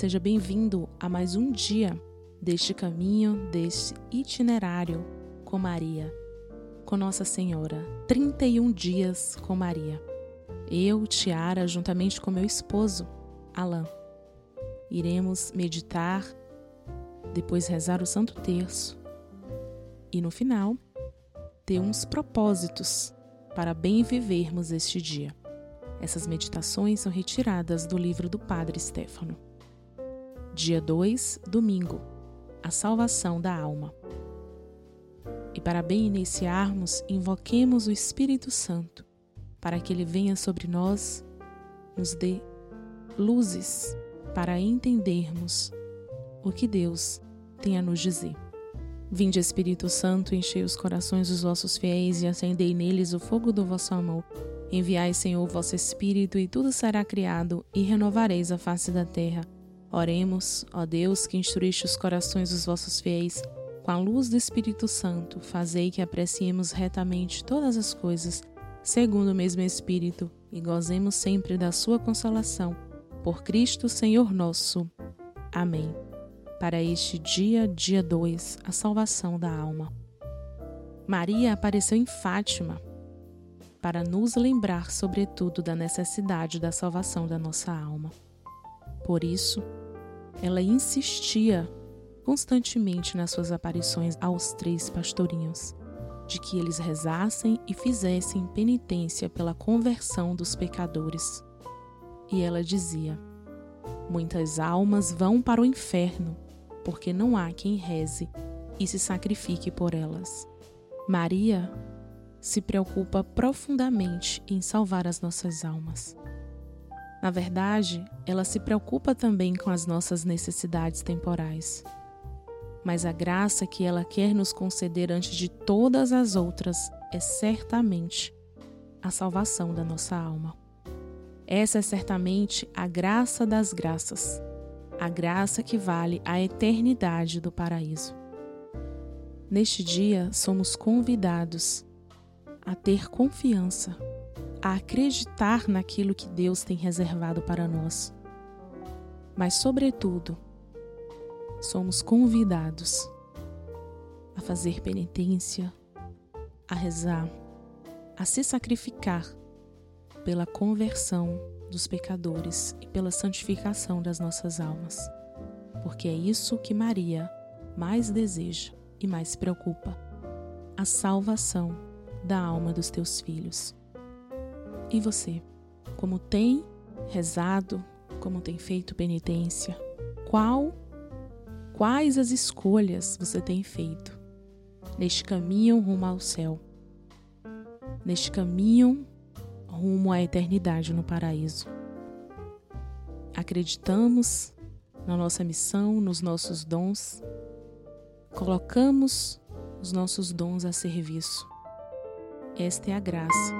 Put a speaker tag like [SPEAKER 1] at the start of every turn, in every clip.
[SPEAKER 1] Seja bem-vindo a mais um dia deste caminho, deste itinerário com Maria, com Nossa Senhora. 31 dias com Maria. Eu, Tiara, juntamente com meu esposo, Alain, iremos meditar, depois rezar o Santo Terço e no final ter uns propósitos para bem vivermos este dia. Essas meditações são retiradas do livro do Padre Stefano. Dia 2, domingo. A salvação da alma. E para bem iniciarmos, invoquemos o Espírito Santo, para que ele venha sobre nós, nos dê luzes para entendermos o que Deus tem a nos dizer. Vinde, Espírito Santo, enchei os corações dos vossos fiéis e acendei neles o fogo do vosso amor. Enviai, Senhor, o vosso Espírito, e tudo será criado, e renovareis a face da terra. Oremos, ó Deus, que instruíste os corações dos vossos fiéis, com a luz do Espírito Santo, fazei que apreciemos retamente todas as coisas, segundo o mesmo Espírito, e gozemos sempre da sua consolação. Por Cristo, Senhor nosso. Amém. Para este dia, dia 2, a salvação da alma. Maria apareceu em Fátima para nos lembrar, sobretudo, da necessidade da salvação da nossa alma. Por isso, ela insistia constantemente nas suas aparições aos três pastorinhos, de que eles rezassem e fizessem penitência pela conversão dos pecadores. E ela dizia: Muitas almas vão para o inferno, porque não há quem reze e se sacrifique por elas. Maria se preocupa profundamente em salvar as nossas almas. Na verdade, ela se preocupa também com as nossas necessidades temporais. Mas a graça que ela quer nos conceder antes de todas as outras é certamente a salvação da nossa alma. Essa é certamente a graça das graças, a graça que vale a eternidade do paraíso. Neste dia, somos convidados a ter confiança, a acreditar naquilo que Deus tem reservado para nós. Mas, sobretudo, somos convidados a fazer penitência, a rezar, a se sacrificar pela conversão dos pecadores e pela santificação das nossas almas, porque é isso que Maria mais deseja e mais se preocupa: a salvação da alma dos teus filhos. E você, como tem rezado, como tem feito penitência? Qual quais as escolhas você tem feito neste caminho rumo ao céu? Neste caminho rumo à eternidade no paraíso. Acreditamos na nossa missão, nos nossos dons, colocamos os nossos dons a serviço esta é a graça.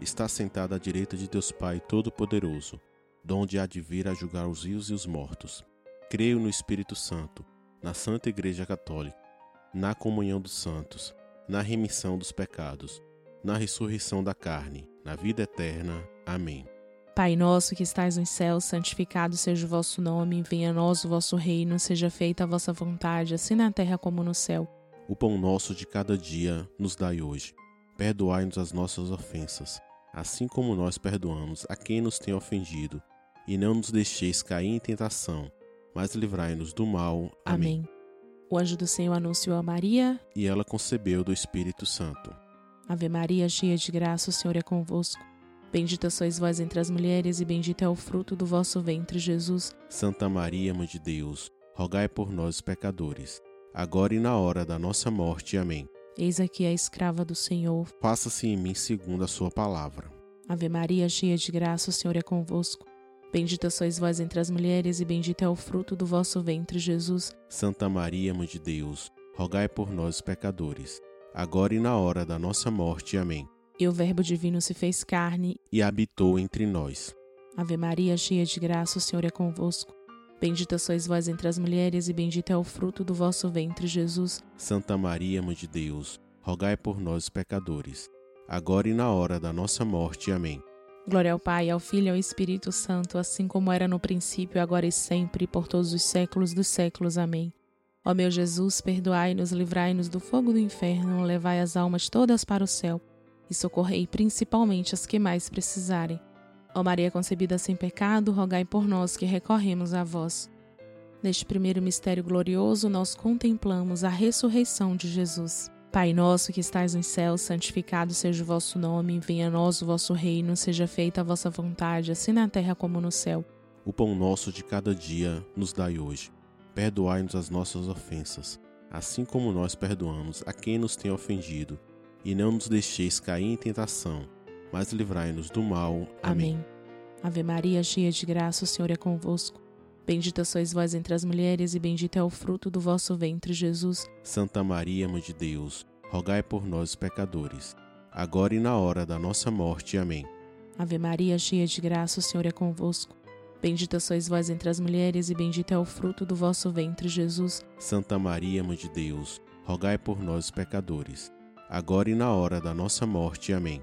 [SPEAKER 2] está sentado à direita de Deus Pai Todo-Poderoso, donde há de vir a julgar os vivos e os mortos. Creio no Espírito Santo, na Santa Igreja Católica na comunhão dos santos, na remissão dos pecados, na ressurreição da carne, na vida eterna. Amém.
[SPEAKER 1] Pai nosso que estais nos céus, santificado seja o vosso nome, venha a nós o vosso reino, seja feita a vossa vontade, assim na terra como no céu.
[SPEAKER 2] O pão nosso de cada dia nos dai hoje. Perdoai-nos as nossas ofensas, assim como nós perdoamos a quem nos tem ofendido, e não nos deixeis cair em tentação, mas livrai-nos do mal.
[SPEAKER 1] Amém. Amém. O anjo do Senhor anunciou a Maria.
[SPEAKER 2] E ela concebeu do Espírito Santo.
[SPEAKER 1] Ave Maria, cheia de graça, o Senhor é convosco. Bendita sois vós entre as mulheres, e bendito é o fruto do vosso ventre, Jesus.
[SPEAKER 2] Santa Maria, Mãe de Deus, rogai por nós, pecadores, agora e na hora da nossa morte. Amém.
[SPEAKER 1] Eis aqui a escrava do Senhor.
[SPEAKER 2] Faça-se em mim segundo a sua palavra.
[SPEAKER 1] Ave Maria, cheia de graça, o Senhor é convosco. Bendita sois vós entre as mulheres, e bendito é o fruto do vosso ventre, Jesus.
[SPEAKER 2] Santa Maria, Mãe de Deus, rogai por nós, pecadores, agora e na hora da nossa morte. Amém.
[SPEAKER 1] E o Verbo Divino se fez carne
[SPEAKER 2] e habitou entre nós.
[SPEAKER 1] Ave Maria, cheia de graça, o Senhor é convosco. Bendita sois vós entre as mulheres, e bendito é o fruto do vosso ventre, Jesus.
[SPEAKER 2] Santa Maria, Mãe de Deus, rogai por nós, pecadores, agora e na hora da nossa morte. Amém.
[SPEAKER 1] Glória ao Pai, ao Filho e ao Espírito Santo, assim como era no princípio, agora e sempre, por todos os séculos dos séculos. Amém. Ó meu Jesus, perdoai-nos, livrai-nos do fogo do inferno, levai as almas todas para o céu e socorrei principalmente as que mais precisarem. Ó Maria concebida sem pecado, rogai por nós que recorremos a vós. Neste primeiro mistério glorioso, nós contemplamos a ressurreição de Jesus. Pai nosso que estais nos céus, santificado seja o vosso nome, venha a nós o vosso reino, seja feita a vossa vontade, assim na terra como no céu.
[SPEAKER 2] O pão nosso de cada dia nos dai hoje. Perdoai-nos as nossas ofensas, assim como nós perdoamos a quem nos tem ofendido e não nos deixeis cair em tentação, mas livrai-nos do mal.
[SPEAKER 1] Amém. Amém. Ave Maria, cheia de graça, o Senhor é convosco. Bendita sois vós entre as mulheres, e bendito é o fruto do vosso ventre, Jesus.
[SPEAKER 2] Santa Maria, Mãe de Deus, rogai por nós, pecadores, agora e na hora da nossa morte. Amém.
[SPEAKER 1] Ave Maria, cheia de graça, o Senhor é convosco. Bendita sois vós entre as mulheres, e bendito é o fruto do vosso ventre, Jesus.
[SPEAKER 2] Santa Maria, Mãe de Deus, rogai por nós, pecadores, agora e na hora da nossa morte. Amém.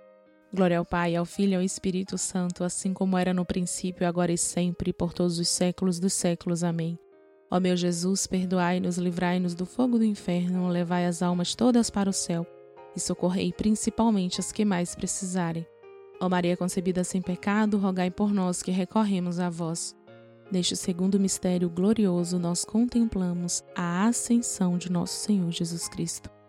[SPEAKER 1] Glória ao Pai, ao Filho e ao Espírito Santo, assim como era no princípio, agora e sempre, por todos os séculos dos séculos. Amém. Ó meu Jesus, perdoai-nos, livrai-nos do fogo do inferno, levai as almas todas para o céu e socorrei principalmente as que mais precisarem. Ó Maria concebida sem pecado, rogai por nós que recorremos a vós. Neste segundo mistério glorioso, nós contemplamos a ascensão de nosso Senhor Jesus Cristo.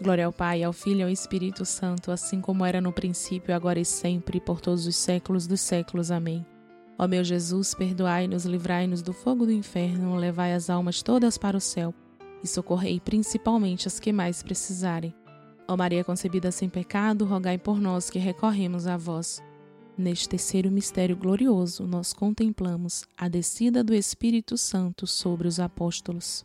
[SPEAKER 1] Glória ao Pai, ao Filho e ao Espírito Santo, assim como era no princípio, agora e sempre, por todos os séculos dos séculos. Amém. Ó meu Jesus, perdoai-nos, livrai-nos do fogo do inferno, levai as almas todas para o céu e socorrei principalmente as que mais precisarem. Ó Maria concebida sem pecado, rogai por nós que recorremos a vós. Neste terceiro mistério glorioso, nós contemplamos a descida do Espírito Santo sobre os apóstolos.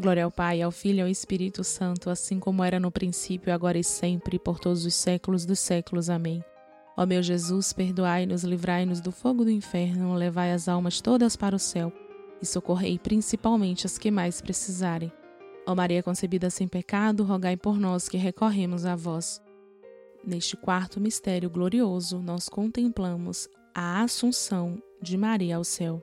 [SPEAKER 1] Glória ao Pai, ao Filho e ao Espírito Santo, assim como era no princípio, agora e sempre, por todos os séculos dos séculos. Amém. Ó meu Jesus, perdoai-nos, livrai-nos do fogo do inferno, levai as almas todas para o céu e socorrei principalmente as que mais precisarem. Ó Maria concebida sem pecado, rogai por nós que recorremos a vós. Neste quarto mistério glorioso, nós contemplamos a Assunção de Maria ao céu.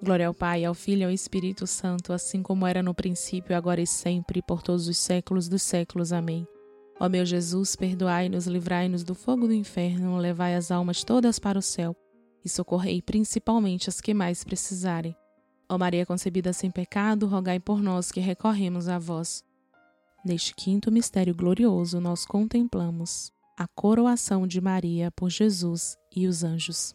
[SPEAKER 1] Glória ao Pai, ao Filho e ao Espírito Santo, assim como era no princípio, agora e sempre, por todos os séculos dos séculos. Amém. Ó meu Jesus, perdoai-nos, livrai-nos do fogo do inferno, levai as almas todas para o céu e socorrei principalmente as que mais precisarem. Ó Maria concebida sem pecado, rogai por nós que recorremos a vós. Neste quinto mistério glorioso, nós contemplamos a coroação de Maria por Jesus e os anjos.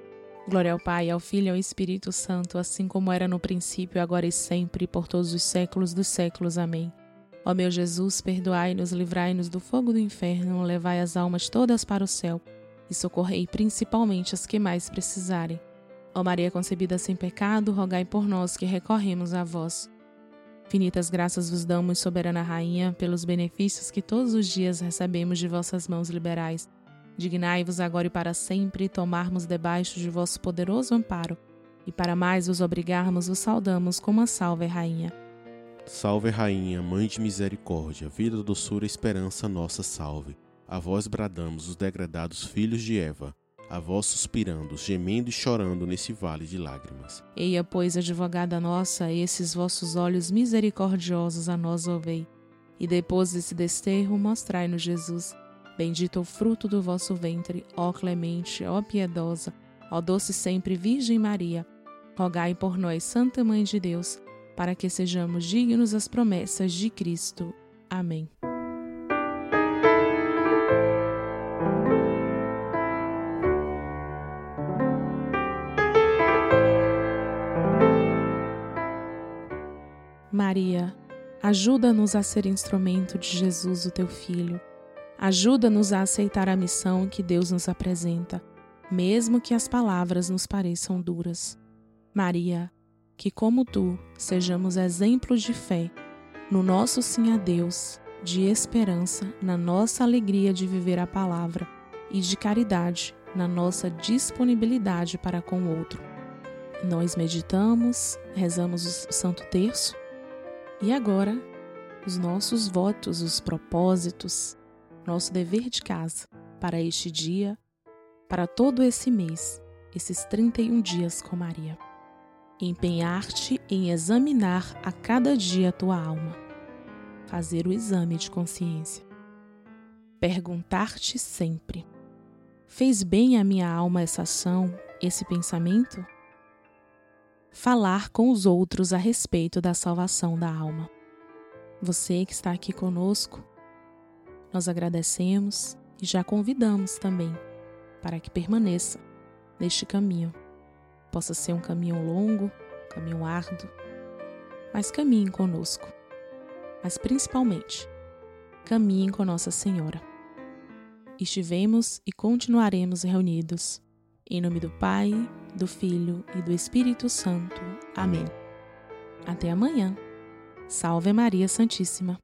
[SPEAKER 1] Glória ao Pai, ao Filho e ao Espírito Santo, assim como era no princípio, agora e sempre, por todos os séculos dos séculos. Amém. Ó meu Jesus, perdoai-nos, livrai-nos do fogo do inferno, levai as almas todas para o céu e socorrei principalmente as que mais precisarem. Ó Maria concebida sem pecado, rogai por nós que recorremos a vós. Infinitas graças vos damos, soberana rainha, pelos benefícios que todos os dias recebemos de vossas mãos liberais. Dignai-vos agora e para sempre tomarmos debaixo de vosso poderoso amparo, e para mais vos obrigarmos, vos saudamos como a salve rainha.
[SPEAKER 2] Salve rainha, mãe de misericórdia, vida, doçura, esperança, nossa salve. A vós bradamos os degradados filhos de Eva a vós suspirando, gemendo e chorando nesse vale de lágrimas.
[SPEAKER 1] Eia, pois, advogada nossa, esses vossos olhos misericordiosos a nós ouvei. E depois desse desterro, mostrai-nos Jesus. Bendito o fruto do vosso ventre, ó clemente, ó piedosa, ó doce sempre Virgem Maria. Rogai por nós, Santa Mãe de Deus, para que sejamos dignos das promessas de Cristo. Amém. Maria, ajuda-nos a ser instrumento de Jesus, o teu Filho. Ajuda-nos a aceitar a missão que Deus nos apresenta, mesmo que as palavras nos pareçam duras. Maria, que como tu sejamos exemplos de fé no nosso sim a Deus, de esperança na nossa alegria de viver a palavra e de caridade na nossa disponibilidade para com o outro. Nós meditamos, rezamos o Santo Terço e agora, os nossos votos, os propósitos, nosso dever de casa para este dia, para todo esse mês, esses 31 dias com Maria. Empenhar-te em examinar a cada dia a tua alma. Fazer o exame de consciência. Perguntar-te sempre: Fez bem a minha alma essa ação, esse pensamento? falar com os outros a respeito da salvação da alma. Você que está aqui conosco, nós agradecemos e já convidamos também para que permaneça neste caminho. Possa ser um caminho longo, um caminho árduo, mas caminhe conosco. Mas principalmente, caminhe com Nossa Senhora. Estivemos e continuaremos reunidos. Em nome do Pai, do Filho e do Espírito Santo. Amém. Até amanhã. Salve Maria Santíssima.